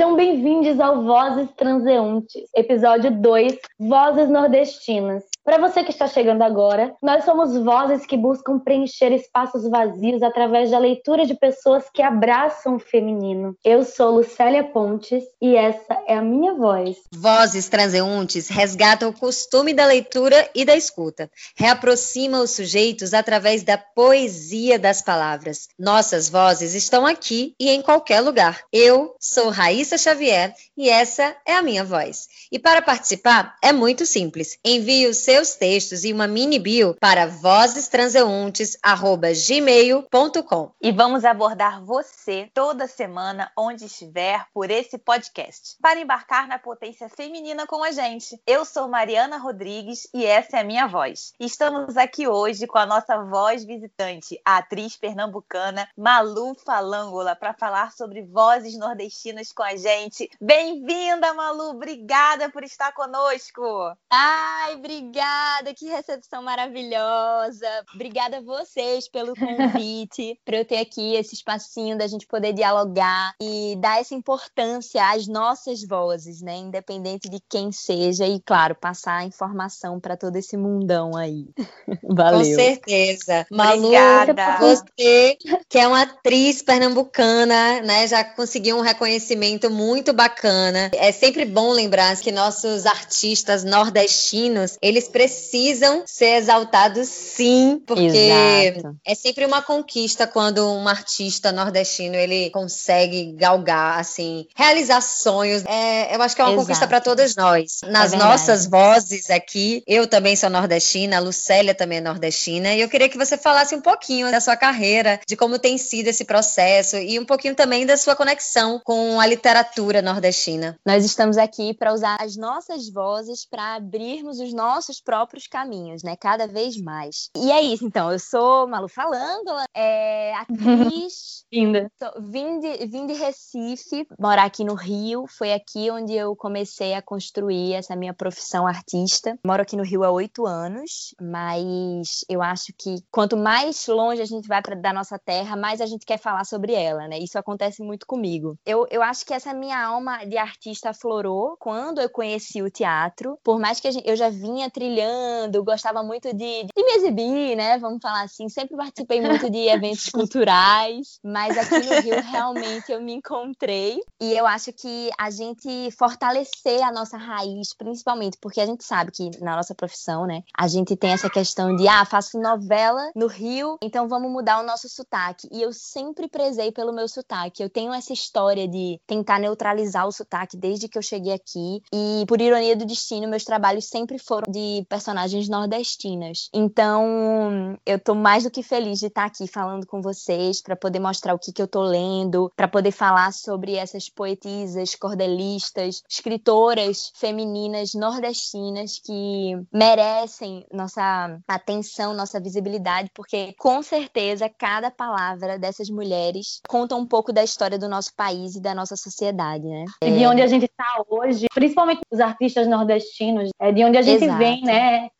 Sejam bem-vindos ao Vozes Transeuntes, episódio 2, Vozes Nordestinas. Para você que está chegando agora, nós somos vozes que buscam preencher espaços vazios através da leitura de pessoas que abraçam o feminino. Eu sou Lucélia Pontes e essa é a minha voz. Vozes Transeuntes resgata o costume da leitura e da escuta, reaproxima os sujeitos através da poesia das palavras. Nossas vozes estão aqui e em qualquer lugar. Eu sou Raíssa Xavier e essa é a minha voz. E para participar é muito simples. Envie o seus textos e uma mini bio para vozestranseuntes@gmail.com. E vamos abordar você toda semana onde estiver por esse podcast, para embarcar na potência feminina com a gente. Eu sou Mariana Rodrigues e essa é a minha voz. Estamos aqui hoje com a nossa voz visitante, a atriz pernambucana Malu Falângola, para falar sobre vozes nordestinas com a gente. Bem-vinda, Malu! Obrigada por estar conosco! Ai, obrigada! Que recepção maravilhosa! Obrigada a vocês pelo convite, para eu ter aqui esse espacinho da gente poder dialogar e dar essa importância às nossas vozes, né? Independente de quem seja, e claro, passar a informação para todo esse mundão aí. Valeu. Com certeza. Malu, Obrigada. você que é uma atriz pernambucana, né? Já conseguiu um reconhecimento muito bacana. É sempre bom lembrar que nossos artistas nordestinos, eles precisam ser exaltados sim, porque Exato. é sempre uma conquista quando um artista nordestino ele consegue galgar assim, realizar sonhos. É, eu acho que é uma Exato. conquista para todas nós. Nas é nossas vozes aqui, eu também sou nordestina, a Lucélia também é nordestina, e eu queria que você falasse um pouquinho da sua carreira, de como tem sido esse processo e um pouquinho também da sua conexão com a literatura nordestina. Nós estamos aqui para usar as nossas vozes para abrirmos os nossos próprios caminhos, né? Cada vez mais. E é isso, então. Eu sou Malu Falândola, é atriz. Linda. Vim de, vim de Recife, morar aqui no Rio. Foi aqui onde eu comecei a construir essa minha profissão artista. Moro aqui no Rio há oito anos, mas eu acho que quanto mais longe a gente vai pra, da nossa terra, mais a gente quer falar sobre ela, né? Isso acontece muito comigo. Eu, eu acho que essa minha alma de artista aflorou quando eu conheci o teatro. Por mais que gente, eu já vinha trilhando, gostava muito de, de me exibir, né? Vamos falar assim. Sempre participei muito de eventos culturais, mas aqui no Rio realmente eu me encontrei. E eu acho que a gente fortalecer a nossa raiz, principalmente porque a gente sabe que na nossa profissão, né, a gente tem essa questão de, ah, faço novela no Rio, então vamos mudar o nosso sotaque. E eu sempre prezei pelo meu sotaque. Eu tenho essa história de tentar neutralizar o sotaque desde que eu cheguei aqui. E, por ironia do destino, meus trabalhos sempre foram de personagens nordestinas. Então, eu tô mais do que feliz de estar aqui falando com vocês para poder mostrar o que, que eu tô lendo, para poder falar sobre essas poetisas, cordelistas, escritoras femininas nordestinas que merecem nossa atenção, nossa visibilidade, porque com certeza cada palavra dessas mulheres conta um pouco da história do nosso país e da nossa sociedade, né? E de onde a gente está hoje, principalmente os artistas nordestinos, é de onde a gente Exato. vem, né?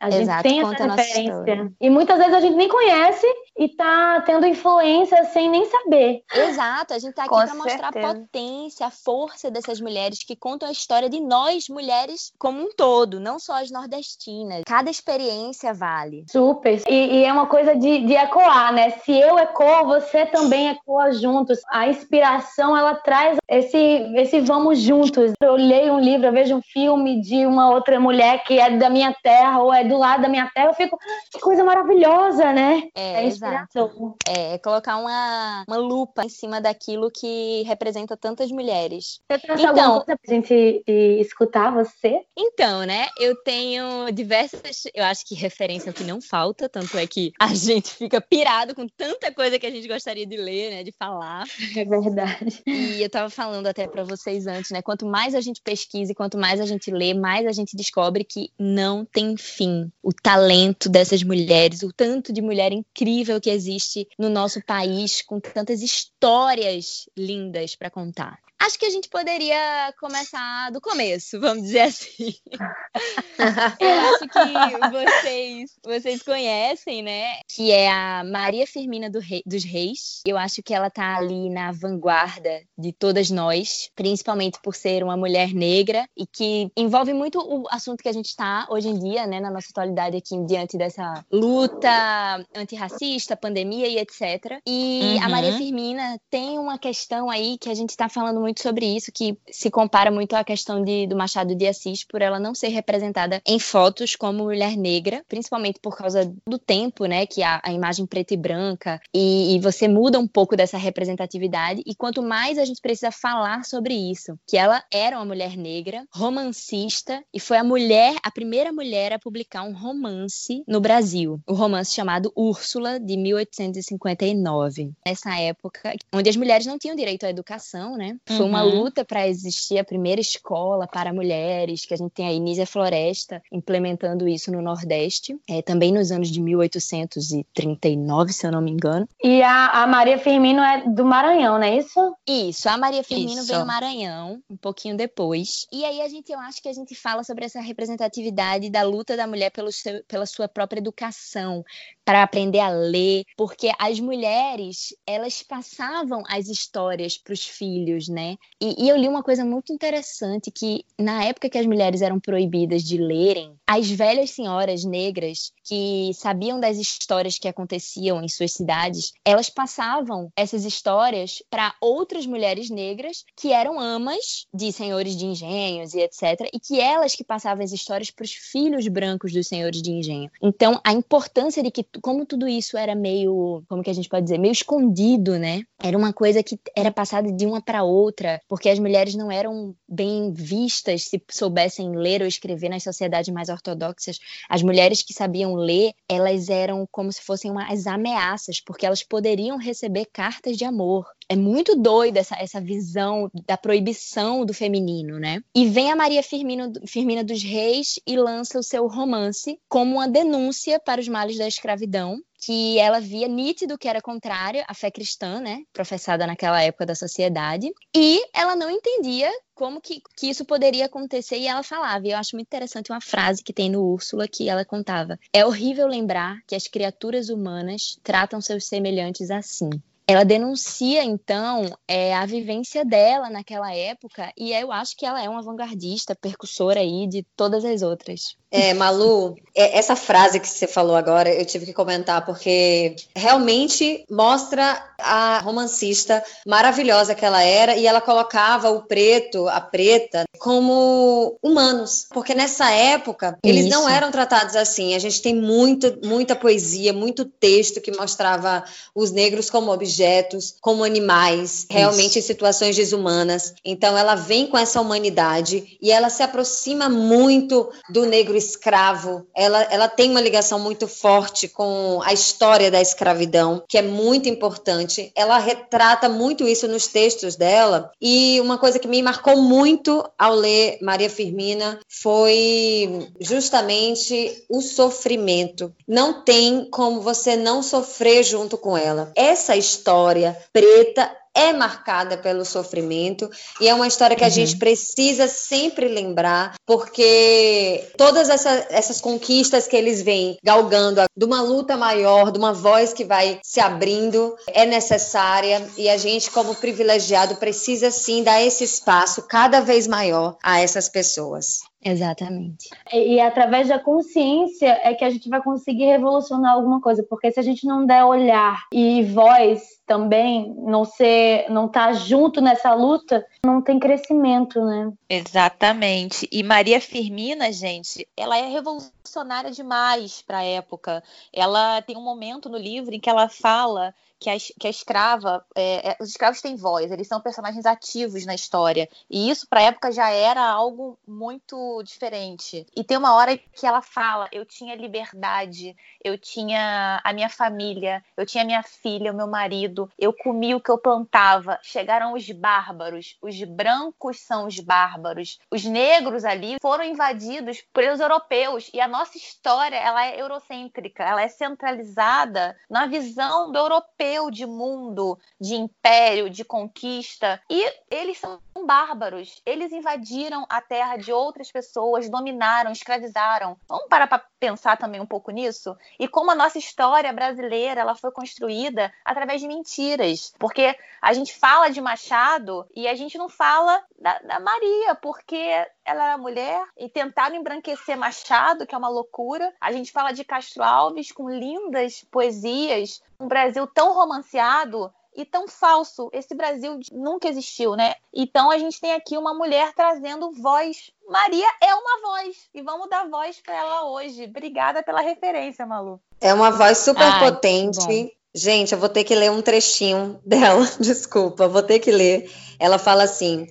A gente Exato. tem essa referência. E muitas vezes a gente nem conhece e tá tendo influência sem nem saber. Exato, a gente tá aqui para mostrar a potência, a força dessas mulheres que contam a história de nós, mulheres, como um todo, não só as nordestinas. Cada experiência vale. Super. E, e é uma coisa de, de ecoar, né? Se eu ecoo, você também ecoa juntos. A inspiração, ela traz esse, esse vamos juntos. Eu leio um livro, eu vejo um filme de uma outra mulher que é da minha terra ou é do lado da minha terra, eu fico, que coisa maravilhosa, né? É, é inspiração. É, é, colocar uma, uma lupa em cima daquilo que representa tantas mulheres. Você trouxe então, alguma coisa pra gente escutar você? Então, né, eu tenho diversas, eu acho que referência é o que não falta, tanto é que a gente fica pirado com tanta coisa que a gente gostaria de ler, né, de falar. É verdade. E eu tava falando até para vocês antes, né, quanto mais a gente pesquisa e quanto mais a gente lê, mais a gente descobre que não tem fim o talento dessas mulheres, o tanto de mulher incrível que existe no nosso país, com tantas histórias lindas para contar. Acho que a gente poderia começar do começo, vamos dizer assim. Eu acho que vocês, vocês conhecem, né? Que é a Maria Firmina do Rei, dos Reis. Eu acho que ela tá ali na vanguarda de todas nós, principalmente por ser uma mulher negra e que envolve muito o assunto que a gente está hoje em dia, né, na nossa atualidade aqui diante dessa luta antirracista, pandemia e etc. E uhum. a Maria Firmina tem uma questão aí que a gente está falando muito sobre isso, que se compara muito à questão de, do Machado de Assis por ela não ser representada em fotos como mulher negra, principalmente por causa do tempo, né, que a, a imagem preta e branca e, e você muda um pouco dessa representatividade e quanto mais a gente precisa falar sobre isso, que ela era uma mulher negra, romancista e foi a mulher, a primeira mulher a publicar um romance no Brasil, o romance chamado Úrsula de 1859. Nessa época, onde as mulheres não tinham direito à educação, né? Foi uhum. uma luta para existir a primeira escola para mulheres, que a gente tem a Inísia Floresta implementando isso no Nordeste, é, também nos anos de 1839, se eu não me engano. E a, a Maria Firmino é do Maranhão, não é isso? Isso, a Maria Firmino veio do Maranhão, um pouquinho depois. E aí a gente, eu acho que a gente fala sobre essa representatividade da luta da mulher pelo seu, pela sua própria educação, para aprender a ler, porque as mulheres, elas passavam as histórias para os filhos, né? E, e, eu li uma coisa muito interessante que na época que as mulheres eram proibidas de lerem, as velhas senhoras negras que sabiam das histórias que aconteciam em suas cidades, elas passavam essas histórias para outras mulheres negras que eram amas de senhores de engenhos e etc, e que elas que passavam as histórias para os filhos brancos dos senhores de engenho. Então, a importância de que como tudo isso era meio, como que a gente pode dizer, meio escondido, né? Era uma coisa que era passada de uma para outra, porque as mulheres não eram bem vistas se soubessem ler ou escrever nas sociedades mais ortodoxas. As mulheres que sabiam ler, elas eram como se fossem umas ameaças, porque elas poderiam receber cartas de amor. É muito doida essa, essa visão da proibição do feminino, né? E vem a Maria Firmino, Firmina dos Reis e lança o seu romance como uma denúncia para os males da escravidão, que ela via nítido que era contrário à fé cristã, né, professada naquela época da sociedade, e ela não entendia como que, que isso poderia acontecer e ela falava. E eu acho muito interessante uma frase que tem no Úrsula que ela contava: "É horrível lembrar que as criaturas humanas tratam seus semelhantes assim. Ela denuncia, então, é, a vivência dela naquela época, e eu acho que ela é uma vanguardista, percussora aí de todas as outras. É, Malu, é, essa frase que você falou agora, eu tive que comentar, porque realmente mostra a romancista maravilhosa que ela era, e ela colocava o preto, a preta, como humanos, porque nessa época eles Isso. não eram tratados assim. A gente tem muito, muita poesia, muito texto que mostrava os negros como objetos, como animais, realmente Isso. em situações desumanas. Então ela vem com essa humanidade e ela se aproxima muito do negro escravo, ela, ela tem uma ligação muito forte com a história da escravidão, que é muito importante. Ela retrata muito isso nos textos dela. E uma coisa que me marcou muito ao ler Maria Firmina foi justamente o sofrimento. Não tem como você não sofrer junto com ela. Essa história preta é marcada pelo sofrimento e é uma história que a gente uhum. precisa sempre lembrar, porque todas essa, essas conquistas que eles vêm galgando de uma luta maior, de uma voz que vai se abrindo, é necessária e a gente, como privilegiado, precisa sim dar esse espaço cada vez maior a essas pessoas. Exatamente. E, e, através da consciência é que a gente vai conseguir revolucionar alguma coisa, porque se a gente não der olhar e voz também, não ser, não estar tá junto nessa luta, não tem crescimento, né? Exatamente. E Maria Firmina, gente, ela é revolucionária demais para a época. Ela tem um momento no livro em que ela fala que a, que a escrava, é, é, os escravos têm voz, eles são personagens ativos na história. E isso, para a época, já era algo muito diferente. E tem uma hora que ela fala: eu tinha liberdade, eu tinha a minha família, eu tinha minha filha, o meu marido, eu comi o que eu plantava. Chegaram os bárbaros, os brancos são os bárbaros, os negros ali foram invadidos pelos europeus e a nossa história ela é eurocêntrica, ela é centralizada na visão do europeu de mundo, de império, de conquista e eles são bárbaros. Eles invadiram a terra de outras pessoas, dominaram, escravizaram. Vamos parar para pensar também um pouco nisso? E como a nossa história brasileira ela foi construída através de mentiras. Porque a gente fala de Machado e a gente não fala da, da Maria, porque ela era mulher e tentaram embranquecer Machado, que é uma loucura. A gente fala de Castro Alves com lindas poesias, um Brasil tão romanceado e tão falso. Esse Brasil nunca existiu, né? Então a gente tem aqui uma mulher trazendo voz. Maria é uma voz e vamos dar voz para ela hoje. Obrigada pela referência, Malu. É uma voz super Ai, potente. Gente, eu vou ter que ler um trechinho dela. Desculpa, vou ter que ler. Ela fala assim: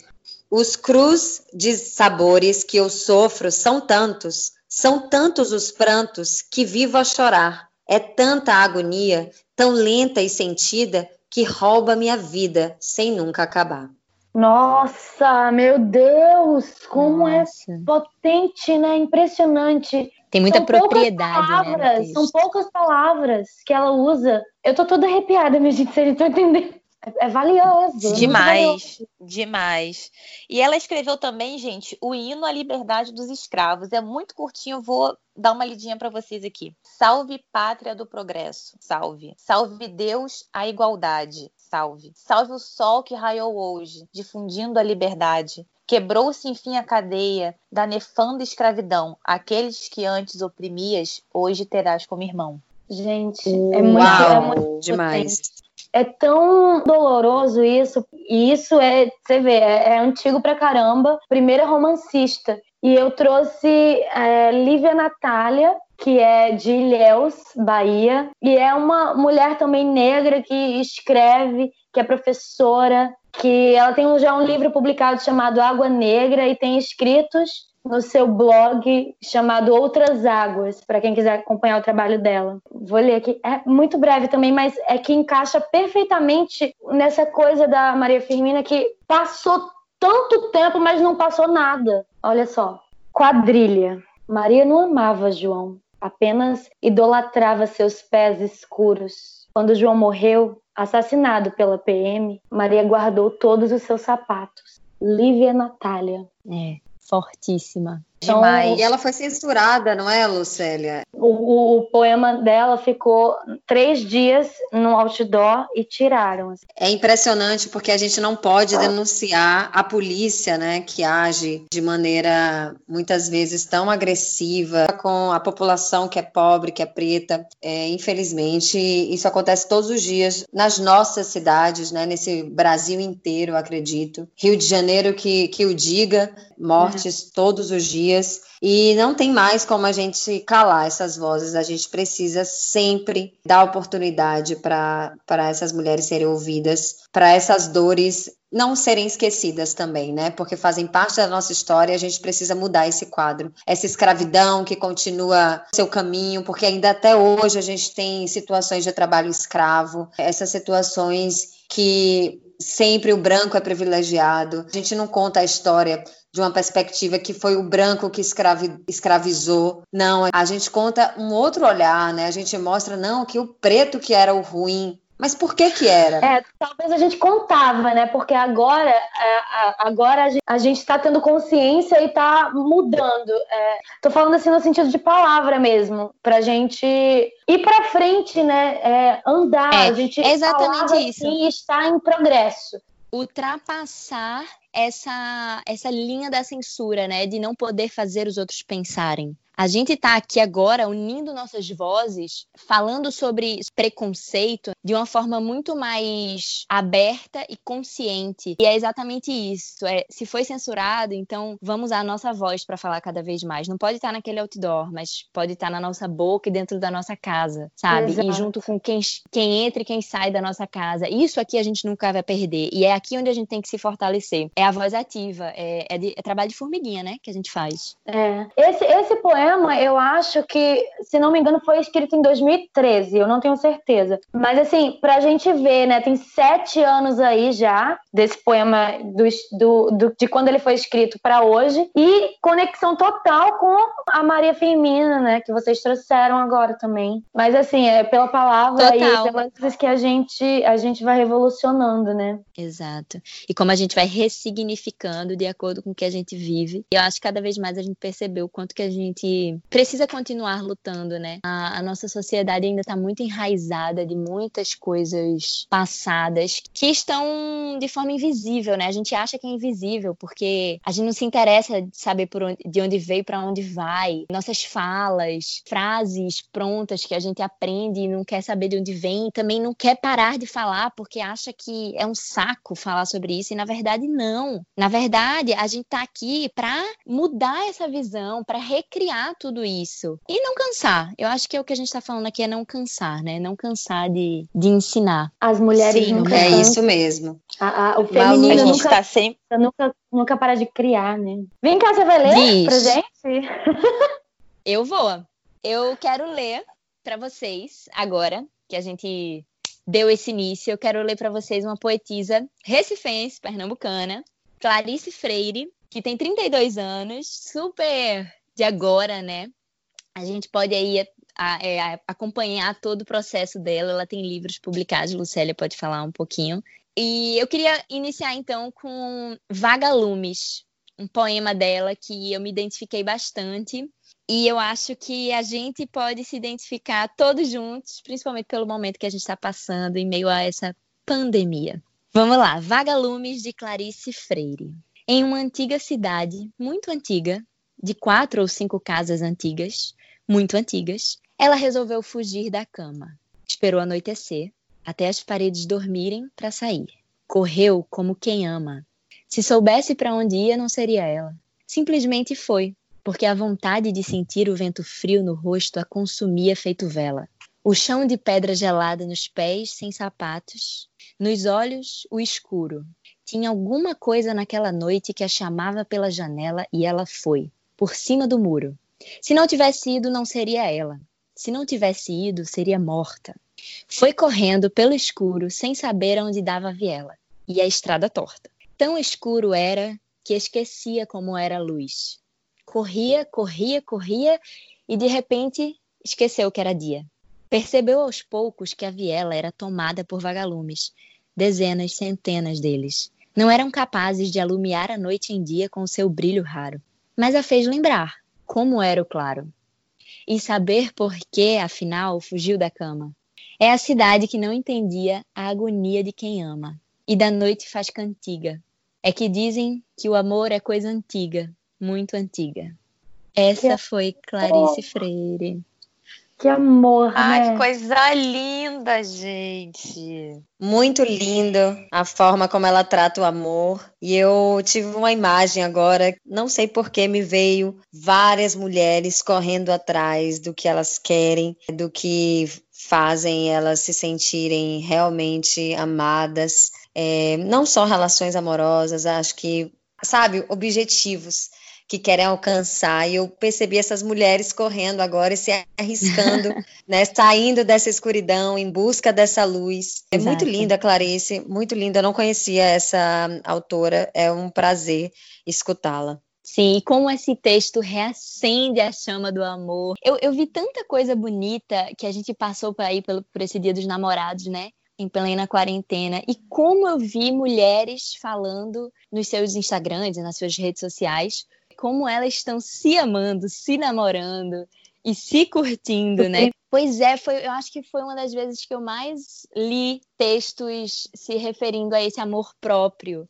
os cruz de sabores que eu sofro são tantos, são tantos os prantos que vivo a chorar. É tanta a agonia, tão lenta e sentida, que rouba minha vida sem nunca acabar. Nossa, meu Deus, como é Nossa. é potente, né? Impressionante. Tem muita são propriedade, né, palavras, né? São poucas palavras que ela usa. Eu tô toda arrepiada, minha gente, vocês não estão entendendo. É, é valioso. Demais, valioso. demais. E ela escreveu também, gente, o hino à liberdade dos escravos. É muito curtinho, vou dar uma lidinha para vocês aqui. Salve pátria do progresso, salve. Salve Deus a igualdade, salve. Salve o sol que raiou hoje, difundindo a liberdade. Quebrou-se enfim a cadeia da nefanda escravidão. Aqueles que antes oprimias, hoje terás como irmão. Gente, é muito, é muito demais. É tão doloroso isso, e isso é, você vê, é, é antigo pra caramba. Primeira romancista. E eu trouxe é, Lívia Natália, que é de Ilhéus, Bahia, e é uma mulher também negra que escreve, que é professora, que ela tem já um livro publicado chamado Água Negra e tem escritos no seu blog chamado Outras Águas, para quem quiser acompanhar o trabalho dela. Vou ler aqui. É muito breve também, mas é que encaixa perfeitamente nessa coisa da Maria Firmina que passou tanto tempo, mas não passou nada. Olha só. Quadrilha. Maria não amava João, apenas idolatrava seus pés escuros. Quando João morreu, assassinado pela PM, Maria guardou todos os seus sapatos. Lívia Natália. É fortíssima. Então, Demais. E ela foi censurada, não é, Lucélia? O, o, poema dela ficou três dias no outdoor e tiraram. É impressionante porque a gente não pode denunciar a polícia, né, que age de maneira muitas vezes tão agressiva com a população que é pobre, que é preta. É, infelizmente, isso acontece todos os dias nas nossas cidades, né, nesse Brasil inteiro, acredito. Rio de Janeiro que, que o diga, mortes uhum. todos os dias dias e não tem mais como a gente calar essas vozes. A gente precisa sempre dar oportunidade para essas mulheres serem ouvidas, para essas dores não serem esquecidas também, né? Porque fazem parte da nossa história e a gente precisa mudar esse quadro. Essa escravidão que continua seu caminho, porque ainda até hoje a gente tem situações de trabalho escravo, essas situações que sempre o branco é privilegiado. A gente não conta a história de uma perspectiva que foi o branco que escravi, escravizou. Não, a gente conta um outro olhar, né? A gente mostra, não, que o preto que era o ruim. Mas por que que era? É, talvez a gente contava, né? Porque agora, é, agora a gente está tendo consciência e está mudando. É, tô falando assim no sentido de palavra mesmo, pra gente ir para frente, né? É, andar, é, a gente exatamente isso. Assim, e estar em progresso ultrapassar essa, essa linha da censura, né? De não poder fazer os outros pensarem. A gente está aqui agora unindo nossas vozes, falando sobre preconceito de uma forma muito mais aberta e consciente. E é exatamente isso. É, se foi censurado, então vamos usar a nossa voz para falar cada vez mais. Não pode estar naquele outdoor, mas pode estar na nossa boca e dentro da nossa casa, sabe? Exato. E junto com quem, quem entra e quem sai da nossa casa. Isso aqui a gente nunca vai perder. E é aqui onde a gente tem que se fortalecer. É a voz ativa, é, é, de, é trabalho de formiguinha, né? Que a gente faz. É. Esse, esse poema, eu acho que, se não me engano, foi escrito em 2013, eu não tenho certeza. Mas, assim, pra gente ver, né, tem sete anos aí já desse poema do, do, do de quando ele foi escrito para hoje e conexão total com a Maria Firmina, né, que vocês trouxeram agora também. Mas, assim, é pela palavra total. e pelas coisas que a gente, a gente vai revolucionando, né? Exato. E como a gente vai ressignificando de acordo com o que a gente vive. E eu acho que cada vez mais a gente percebeu o quanto que a gente precisa continuar lutando, né? A, a nossa sociedade ainda está muito enraizada de muitas coisas passadas que estão de forma invisível, né? A gente acha que é invisível porque a gente não se interessa de saber por onde, de onde veio para onde vai. Nossas falas, frases prontas que a gente aprende e não quer saber de onde vem, também não quer parar de falar porque acha que é um saco falar sobre isso e na verdade não. Na verdade, a gente está aqui para mudar essa visão, para recriar tudo isso. E não cansar. Eu acho que é o que a gente está falando aqui é não cansar, né? Não cansar de, de ensinar. As mulheres Sim, nunca é isso mesmo. A, a, o feminino nunca, tá sempre... nunca, nunca para de criar, né? Vem cá, você vai ler Diz. pra gente? Eu vou. Eu quero ler para vocês agora, que a gente deu esse início. Eu quero ler para vocês uma poetisa recifense, pernambucana, Clarice Freire, que tem 32 anos, super de agora, né? A gente pode aí a, é, acompanhar todo o processo dela. Ela tem livros publicados, Lucélia pode falar um pouquinho. E eu queria iniciar então com Vagalumes, um poema dela que eu me identifiquei bastante. E eu acho que a gente pode se identificar todos juntos, principalmente pelo momento que a gente está passando em meio a essa pandemia. Vamos lá, Vagalumes de Clarice Freire. Em uma antiga cidade, muito antiga, de quatro ou cinco casas antigas, muito antigas, ela resolveu fugir da cama. Esperou anoitecer, até as paredes dormirem para sair. Correu como quem ama. Se soubesse para onde ia, não seria ela. Simplesmente foi, porque a vontade de sentir o vento frio no rosto a consumia feito vela. O chão de pedra gelada nos pés, sem sapatos, nos olhos, o escuro, tinha alguma coisa naquela noite que a chamava pela janela e ela foi, por cima do muro. Se não tivesse ido, não seria ela. Se não tivesse ido, seria morta. Foi correndo pelo escuro, sem saber aonde dava a viela, e a estrada torta. Tão escuro era que esquecia como era a luz. Corria, corria, corria e de repente esqueceu que era dia. Percebeu aos poucos que a viela era tomada por vagalumes, dezenas, centenas deles não eram capazes de alumiar a noite em dia com seu brilho raro, mas a fez lembrar como era o claro. E saber por que, afinal, fugiu da cama. É a cidade que não entendia a agonia de quem ama, e da noite faz cantiga. É que dizem que o amor é coisa antiga, muito antiga. Essa foi Clarice Freire. Que amor, Ai, né? que coisa linda, gente. Muito lindo a forma como ela trata o amor. E eu tive uma imagem agora, não sei por que me veio várias mulheres correndo atrás do que elas querem, do que fazem elas se sentirem realmente amadas. É, não só relações amorosas, acho que, sabe, objetivos que querem alcançar. E eu percebi essas mulheres correndo agora e se arriscando, né, saindo dessa escuridão em busca dessa luz. É muito linda, Clarice, muito linda. Eu não conhecia essa autora, é um prazer escutá-la. Sim, e como esse texto reacende a chama do amor. Eu, eu vi tanta coisa bonita que a gente passou por aí pelo, por esse Dia dos Namorados, né? em plena quarentena e como eu vi mulheres falando nos seus Instagrams e nas suas redes sociais como elas estão se amando, se namorando e se curtindo, né? Pois é, foi, eu acho que foi uma das vezes que eu mais li textos se referindo a esse amor próprio.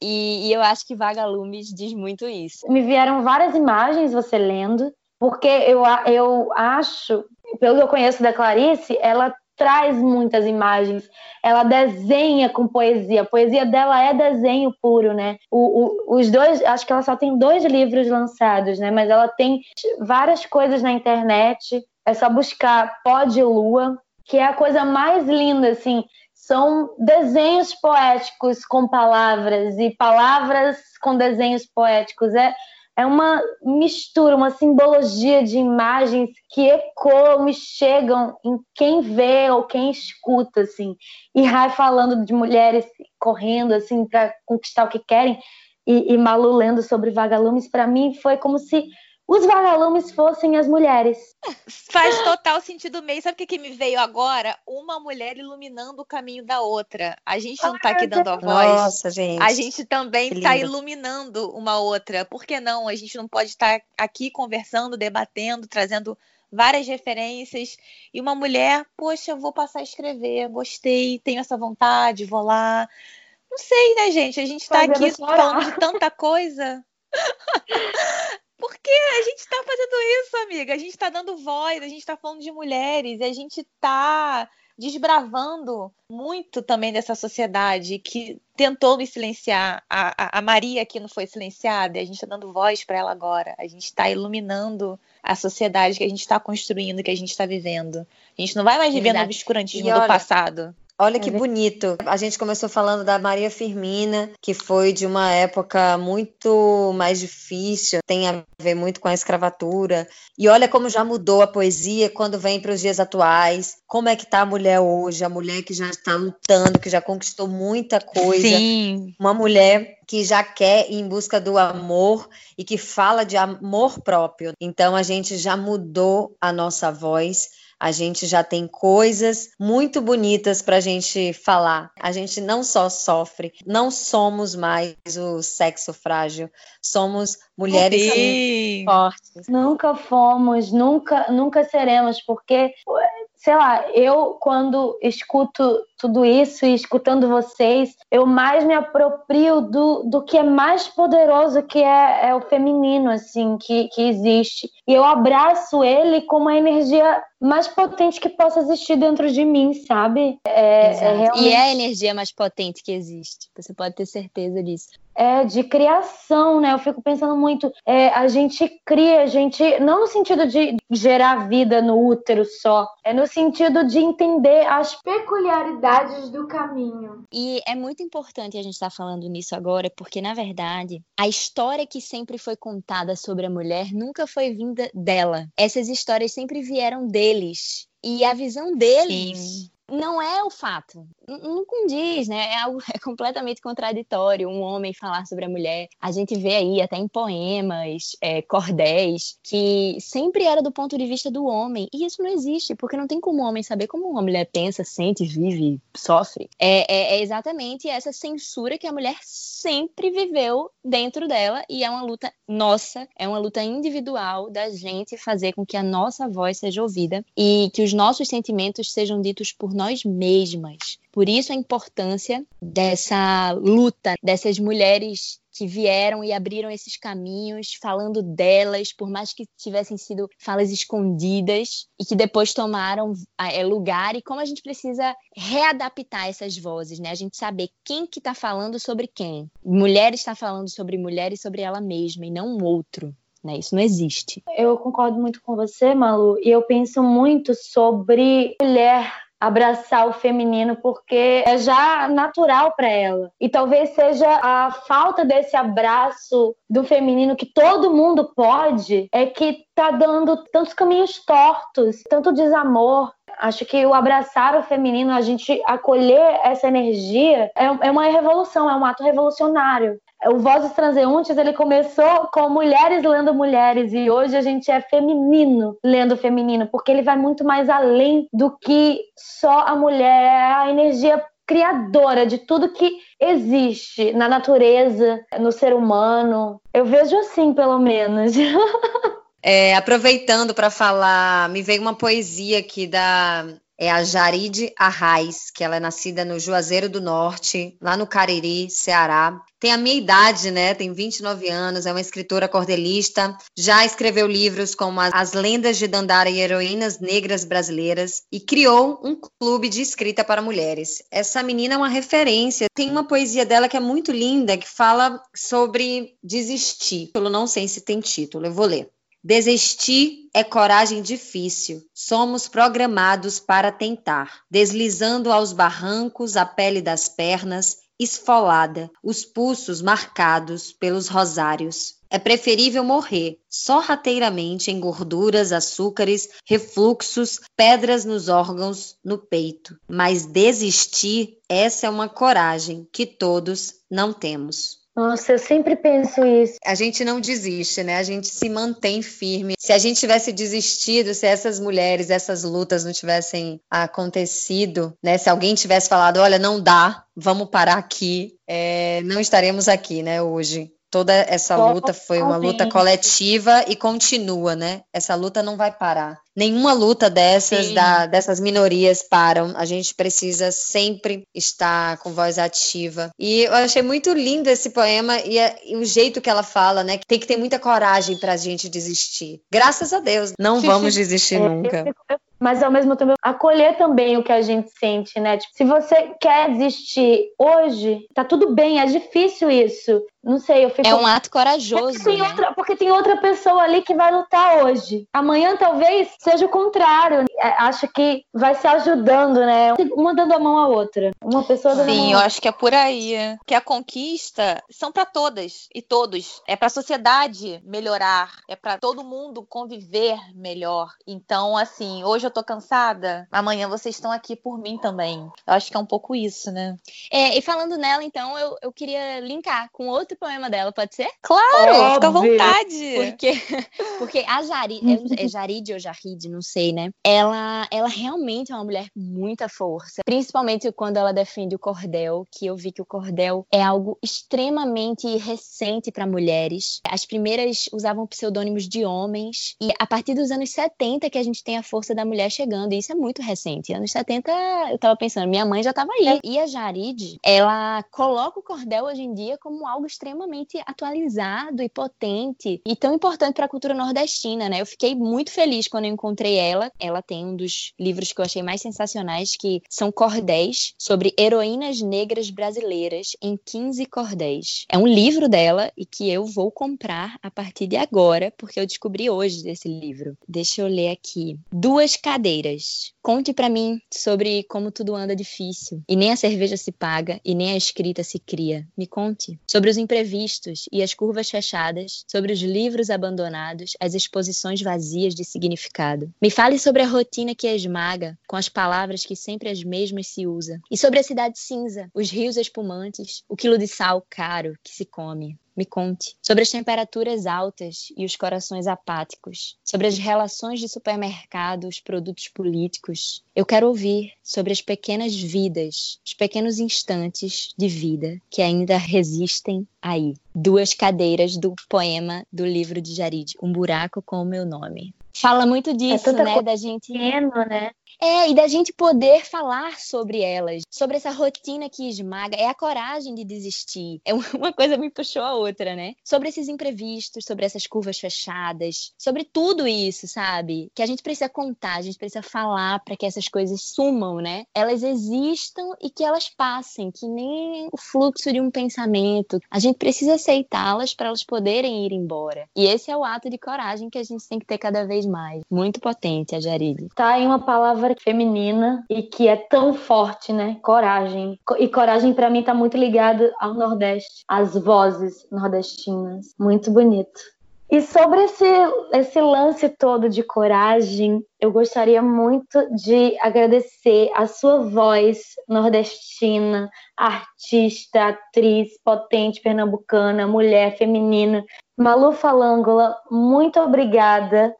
E, e eu acho que Vagalumes diz muito isso. Me vieram várias imagens você lendo, Porque eu, eu acho, pelo que eu conheço da Clarice, ela traz muitas imagens, ela desenha com poesia. A poesia dela é desenho puro, né? O, o, os dois, acho que ela só tem dois livros lançados, né? Mas ela tem várias coisas na internet. É só buscar Pó de Lua, que é a coisa mais linda, assim. São desenhos poéticos com palavras e palavras com desenhos poéticos. É, é uma mistura, uma simbologia de imagens que ecoam e chegam em quem vê ou quem escuta, assim. E Rai falando de mulheres correndo, assim, para conquistar o que querem, e, e Malu lendo sobre vagalumes, para mim foi como se os vagalumes fossem as mulheres. Faz total sentido mesmo. Sabe o que, que me veio agora? Uma mulher iluminando o caminho da outra. A gente não está aqui dando a voz. Nossa, gente. A gente também está iluminando uma outra. Por que não? A gente não pode estar aqui conversando, debatendo, trazendo várias referências. E uma mulher, poxa, vou passar a escrever, gostei, tenho essa vontade, vou lá. Não sei, né, gente? A gente está aqui falando de tanta coisa. Porque a gente está fazendo isso, amiga. A gente está dando voz, a gente está falando de mulheres, a gente está desbravando muito também dessa sociedade que tentou me silenciar. A, a, a Maria aqui não foi silenciada, e a gente está dando voz para ela agora. A gente está iluminando a sociedade que a gente está construindo, que a gente está vivendo. A gente não vai mais viver no obscurantismo olha, do passado. Olha que bonito. A gente começou falando da Maria Firmina, que foi de uma época muito mais difícil, tem a ver muito com a escravatura. E olha como já mudou a poesia quando vem para os dias atuais. Como é que está a mulher hoje? A mulher que já está lutando, que já conquistou muita coisa. Sim. Uma mulher que já quer ir em busca do amor e que fala de amor próprio. Então a gente já mudou a nossa voz a gente já tem coisas muito bonitas para a gente falar. A gente não só sofre, não somos mais o sexo frágil, somos mulheres Sim. fortes. Nunca fomos, nunca, nunca seremos, porque sei lá, eu quando escuto tudo isso e escutando vocês, eu mais me aproprio do, do que é mais poderoso que é, é o feminino, assim, que, que existe. E eu abraço ele como a energia mais potente que possa existir dentro de mim, sabe? É, é realmente... E é a energia mais potente que existe. Você pode ter certeza disso é, de criação, né? Eu fico pensando muito, é, a gente cria, a gente, não no sentido de gerar vida no útero só, é no sentido de entender as peculiaridades do caminho. E é muito importante a gente estar tá falando nisso agora, porque na verdade, a história que sempre foi contada sobre a mulher nunca foi vinda dela. Essas histórias sempre vieram deles. E a visão deles Sim não é o fato. Não condiz, né? É algo é completamente contraditório um homem falar sobre a mulher. A gente vê aí até em poemas, é, cordéis, que sempre era do ponto de vista do homem. E isso não existe, porque não tem como um homem saber como uma mulher pensa, sente, vive, sofre. É, é, é exatamente essa censura que a mulher sempre viveu dentro dela e é uma luta nossa, é uma luta individual da gente fazer com que a nossa voz seja ouvida e que os nossos sentimentos sejam ditos por nós mesmas. Por isso a importância dessa luta dessas mulheres que vieram e abriram esses caminhos, falando delas, por mais que tivessem sido falas escondidas e que depois tomaram é, lugar e como a gente precisa readaptar essas vozes, né? A gente saber quem que está falando sobre quem. Mulher está falando sobre mulher e sobre ela mesma e não um outro. Né? Isso não existe. Eu concordo muito com você, Malu, e eu penso muito sobre mulher abraçar o feminino porque é já natural para ela. E talvez seja a falta desse abraço do feminino que todo mundo pode é que tá dando tantos caminhos tortos, tanto desamor. Acho que o abraçar o feminino, a gente acolher essa energia, é, é uma revolução, é um ato revolucionário o Vozes Transeuntes ele começou com mulheres lendo mulheres e hoje a gente é feminino lendo feminino, porque ele vai muito mais além do que só a mulher, é a energia criadora de tudo que existe na natureza, no ser humano. Eu vejo assim, pelo menos. É, aproveitando para falar, me veio uma poesia aqui da é a Jaride Arraes, que ela é nascida no Juazeiro do Norte, lá no Cariri, Ceará. Tem a minha idade, né? Tem 29 anos, é uma escritora cordelista, já escreveu livros como As Lendas de Dandara e Heroínas Negras Brasileiras e criou um clube de escrita para mulheres. Essa menina é uma referência. Tem uma poesia dela que é muito linda, que fala sobre desistir. Eu não sei se tem título, eu vou ler. Desistir é coragem difícil. Somos programados para tentar, deslizando aos barrancos a pele das pernas, esfolada, os pulsos marcados pelos rosários. É preferível morrer sorrateiramente em gorduras, açúcares, refluxos, pedras nos órgãos, no peito. Mas desistir, essa é uma coragem que todos não temos. Nossa, eu sempre penso isso. A gente não desiste, né? A gente se mantém firme. Se a gente tivesse desistido, se essas mulheres, essas lutas não tivessem acontecido, né? Se alguém tivesse falado, olha, não dá, vamos parar aqui, é, não estaremos aqui, né, hoje. Toda essa luta foi uma luta coletiva e continua, né? Essa luta não vai parar. Nenhuma luta dessas, da, dessas minorias param. A gente precisa sempre estar com voz ativa. E eu achei muito lindo esse poema e, e o jeito que ela fala, né? Que tem que ter muita coragem para a gente desistir. Graças a Deus, não vamos desistir é, nunca. Mas ao mesmo tempo acolher também o que a gente sente, né? Tipo, se você quer desistir hoje, tá tudo bem, é difícil isso. Não sei, eu fico. É um ato corajoso. Porque tem, né? outra, porque tem outra pessoa ali que vai lutar hoje. Amanhã talvez seja o contrário. É, acho que vai se ajudando, né? Uma dando a mão à outra. Uma pessoa dando Sim, a mão eu acho que é por aí. Que a conquista são para todas e todos. É para a sociedade melhorar, é para todo mundo conviver melhor. Então, assim, hoje eu tô cansada, amanhã vocês estão aqui por mim também. Eu acho que é um pouco isso, né? É, e falando nela, então, eu, eu queria linkar com outro poema dela, pode ser? Claro, Óbvio. fica à vontade. Porque, porque a Jarid, é, é Jarid ou Jarid, não sei, né? Ela, ela realmente é uma mulher com muita força, principalmente quando ela defende o cordel, que eu vi que o cordel é algo extremamente recente para mulheres. As primeiras usavam pseudônimos de homens, e a partir dos anos 70 que a gente tem a força da mulher chegando, e isso é muito recente. Anos 70, eu tava pensando, minha mãe já tava aí. É. E a Jarid, ela coloca o cordel hoje em dia como algo extremamente atualizado e potente, e tão importante para a cultura nordestina, né? Eu fiquei muito feliz quando eu encontrei ela. Ela tem um dos livros que eu achei mais sensacionais, que são cordéis, sobre heroínas negras brasileiras em 15 cordéis. É um livro dela e que eu vou comprar a partir de agora, porque eu descobri hoje desse livro. Deixa eu ler aqui. Duas cadeiras. Conte para mim sobre como tudo anda difícil. E nem a cerveja se paga e nem a escrita se cria. Me conte. Sobre os imprevistos e as curvas fechadas, sobre os livros abandonados, as exposições vazias de significado. Me fale sobre a rotina que esmaga, com as palavras que sempre as mesmas se usa. E sobre a cidade cinza, os rios espumantes, o quilo de sal caro que se come. Me conte sobre as temperaturas altas e os corações apáticos, sobre as relações de supermercado, os produtos políticos. Eu quero ouvir sobre as pequenas vidas, os pequenos instantes de vida que ainda resistem aí. Duas cadeiras do poema do livro de Jarid, Um Buraco com o Meu Nome. Fala muito disso, é né? Da gente. Pequeno, né? É, e da gente poder falar sobre elas, sobre essa rotina que esmaga, é a coragem de desistir. É uma coisa me puxou a outra, né? Sobre esses imprevistos, sobre essas curvas fechadas, sobre tudo isso, sabe? Que a gente precisa contar, a gente precisa falar para que essas coisas sumam, né? Elas existam e que elas passem, que nem o fluxo de um pensamento. A gente precisa aceitá-las para elas poderem ir embora. E esse é o ato de coragem que a gente tem que ter cada vez mais. Muito potente, a Jarilha. Tá aí uma palavra palavra feminina e que é tão forte, né? Coragem. E coragem para mim tá muito ligado ao Nordeste, às vozes nordestinas. Muito bonito. E sobre esse, esse lance todo de coragem, eu gostaria muito de agradecer a sua voz nordestina, artista, atriz, potente, pernambucana, mulher, feminina. Malu Falângola, muito obrigada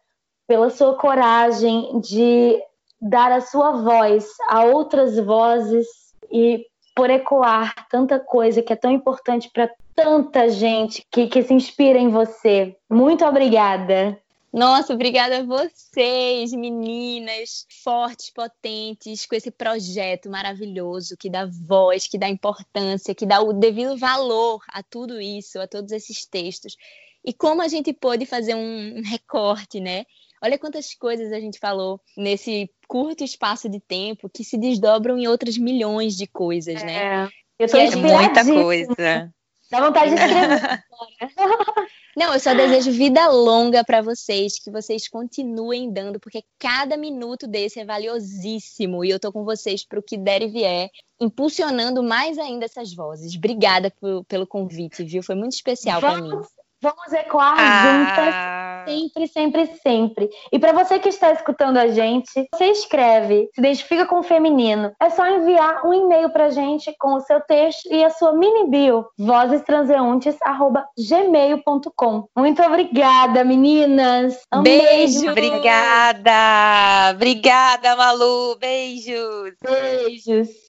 pela sua coragem de dar a sua voz a outras vozes e por ecoar tanta coisa que é tão importante para tanta gente que, que se inspira em você. Muito obrigada. Nossa, obrigada a vocês, meninas, fortes, potentes, com esse projeto maravilhoso que dá voz, que dá importância, que dá o devido valor a tudo isso, a todos esses textos. E como a gente pôde fazer um recorte, né? Olha quantas coisas a gente falou nesse curto espaço de tempo que se desdobram em outras milhões de coisas, né? é. né? Eu tô é muita coisa. Dá vontade de escrever. Não, eu só desejo vida longa para vocês, que vocês continuem dando, porque cada minuto desse é valiosíssimo e eu tô com vocês para o que der e vier, impulsionando mais ainda essas vozes. Obrigada por, pelo convite, viu? Foi muito especial para mim. Vamos ecoar ah. juntas, sempre, sempre, sempre. E para você que está escutando a gente, você escreve, se identifica com o feminino. É só enviar um e-mail para a gente com o seu texto e a sua mini bio, vozestranseuntes@gmail.com. Muito obrigada, meninas. Um beijo. beijo. Obrigada. Obrigada, Malu. Beijos. Beijos.